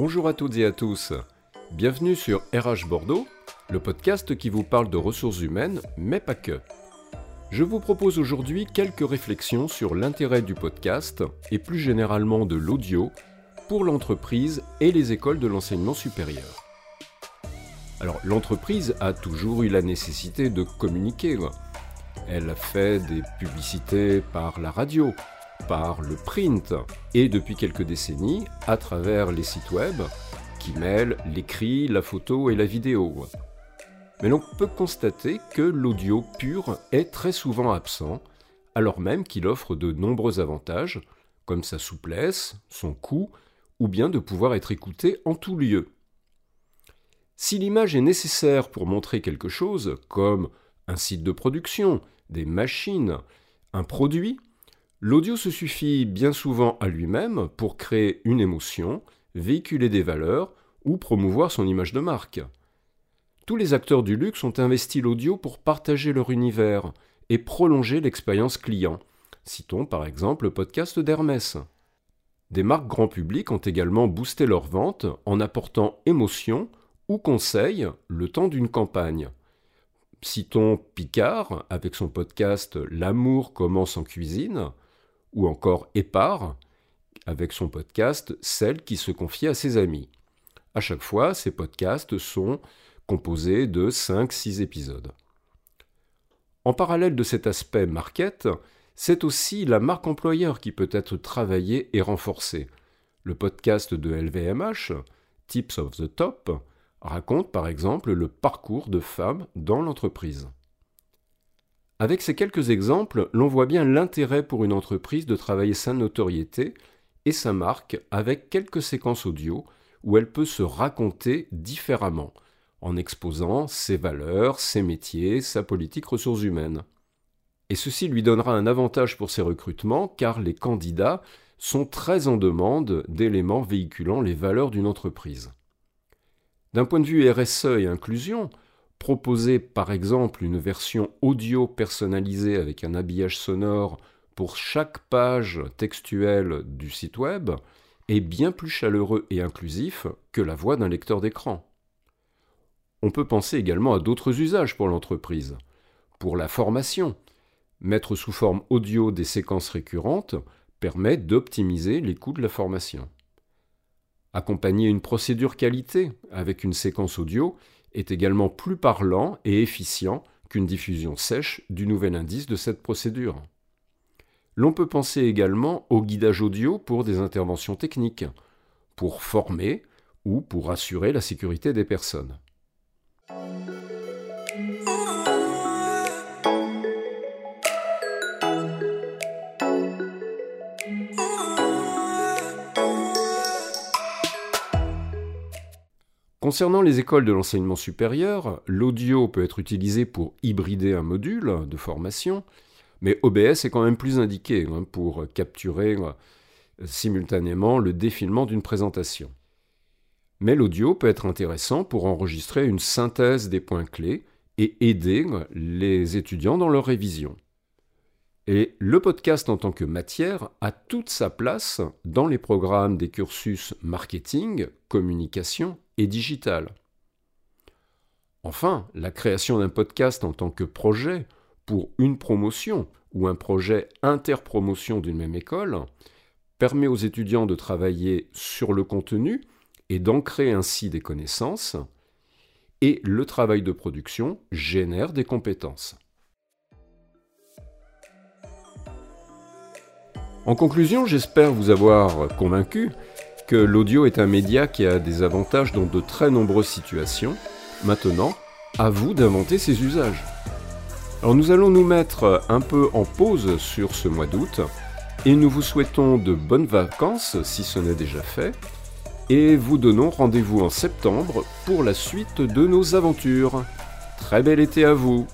Bonjour à toutes et à tous. Bienvenue sur RH Bordeaux, le podcast qui vous parle de ressources humaines, mais pas que. Je vous propose aujourd'hui quelques réflexions sur l'intérêt du podcast et plus généralement de l'audio pour l'entreprise et les écoles de l'enseignement supérieur. Alors l'entreprise a toujours eu la nécessité de communiquer. Elle fait des publicités par la radio, par le print et depuis quelques décennies à travers les sites web qui mêlent l'écrit, la photo et la vidéo. Mais l'on peut constater que l'audio pur est très souvent absent, alors même qu'il offre de nombreux avantages, comme sa souplesse, son coût, ou bien de pouvoir être écouté en tout lieu. Si l'image est nécessaire pour montrer quelque chose, comme un site de production, des machines, un produit, L'audio se suffit bien souvent à lui-même pour créer une émotion, véhiculer des valeurs ou promouvoir son image de marque. Tous les acteurs du luxe ont investi l'audio pour partager leur univers et prolonger l'expérience client. Citons par exemple le podcast d'Hermès. Des marques grand public ont également boosté leurs ventes en apportant émotion ou conseil le temps d'une campagne. Citons Picard avec son podcast L'amour commence en cuisine, ou encore Épar, avec son podcast Celle qui se confie à ses amis. À chaque fois, ces podcasts sont composés de 5-6 épisodes. En parallèle de cet aspect market, c'est aussi la marque employeur qui peut être travaillée et renforcée. Le podcast de LVMH, Tips of the Top, raconte par exemple le parcours de femmes dans l'entreprise. Avec ces quelques exemples, l'on voit bien l'intérêt pour une entreprise de travailler sa notoriété et sa marque avec quelques séquences audio où elle peut se raconter différemment, en exposant ses valeurs, ses métiers, sa politique ressources humaines. Et ceci lui donnera un avantage pour ses recrutements car les candidats sont très en demande d'éléments véhiculant les valeurs d'une entreprise. D'un point de vue RSE et inclusion, proposer par exemple une version audio personnalisée avec un habillage sonore pour chaque page textuelle du site web est bien plus chaleureux et inclusif que la voix d'un lecteur d'écran. On peut penser également à d'autres usages pour l'entreprise. Pour la formation, mettre sous forme audio des séquences récurrentes permet d'optimiser les coûts de la formation. Accompagner une procédure qualité avec une séquence audio est également plus parlant et efficient qu'une diffusion sèche du nouvel indice de cette procédure. L'on peut penser également au guidage audio pour des interventions techniques, pour former ou pour assurer la sécurité des personnes. Concernant les écoles de l'enseignement supérieur, l'audio peut être utilisé pour hybrider un module de formation, mais OBS est quand même plus indiqué hein, pour capturer euh, simultanément le défilement d'une présentation. Mais l'audio peut être intéressant pour enregistrer une synthèse des points clés et aider les étudiants dans leur révision. Et le podcast en tant que matière a toute sa place dans les programmes des cursus marketing, communication et digital. Enfin, la création d'un podcast en tant que projet pour une promotion ou un projet interpromotion d'une même école permet aux étudiants de travailler sur le contenu et d'ancrer ainsi des connaissances, et le travail de production génère des compétences. En conclusion, j'espère vous avoir convaincu que l'audio est un média qui a des avantages dans de très nombreuses situations. Maintenant, à vous d'inventer ses usages. Alors nous allons nous mettre un peu en pause sur ce mois d'août et nous vous souhaitons de bonnes vacances si ce n'est déjà fait et vous donnons rendez-vous en septembre pour la suite de nos aventures. Très bel été à vous